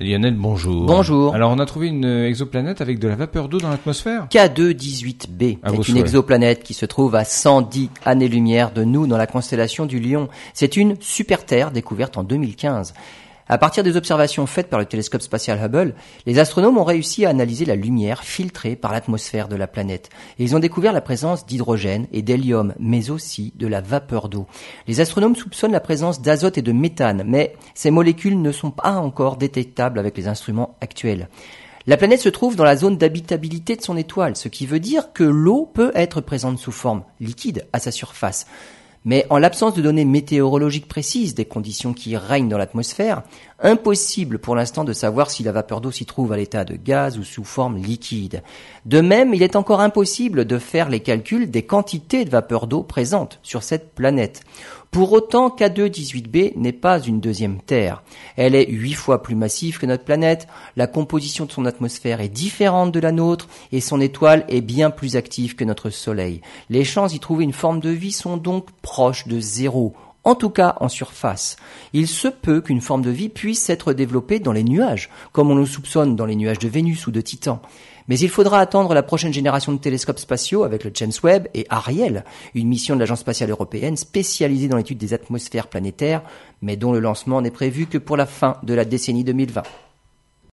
Lionel, bonjour. Bonjour. Alors, on a trouvé une exoplanète avec de la vapeur d'eau dans l'atmosphère K2-18b À vos est une souhaits. exoplanète qui se trouve à 110 années-lumière de nous dans la constellation du Lion. C'est une super Terre découverte en 2015. À partir des observations faites par le télescope spatial Hubble, les astronomes ont réussi à analyser la lumière filtrée par l'atmosphère de la planète. Et ils ont découvert la présence d'hydrogène et d'hélium, mais aussi de la vapeur d'eau. Les astronomes soupçonnent la présence d'azote et de méthane, mais ces molécules ne sont pas encore détectables avec les instruments actuels. La planète se trouve dans la zone d'habitabilité de son étoile, ce qui veut dire que l'eau peut être présente sous forme liquide à sa surface. Mais en l'absence de données météorologiques précises des conditions qui règnent dans l'atmosphère, impossible pour l'instant de savoir si la vapeur d'eau s'y trouve à l'état de gaz ou sous forme liquide. De même, il est encore impossible de faire les calculs des quantités de vapeur d'eau présentes sur cette planète. Pour autant, K2-18b n'est pas une deuxième Terre. Elle est huit fois plus massive que notre planète, la composition de son atmosphère est différente de la nôtre et son étoile est bien plus active que notre Soleil. Les chances d'y trouver une forme de vie sont donc proches de zéro. En tout cas, en surface. Il se peut qu'une forme de vie puisse être développée dans les nuages, comme on le soupçonne dans les nuages de Vénus ou de Titan. Mais il faudra attendre la prochaine génération de télescopes spatiaux avec le James Webb et Ariel, une mission de l'Agence spatiale européenne spécialisée dans l'étude des atmosphères planétaires, mais dont le lancement n'est prévu que pour la fin de la décennie 2020.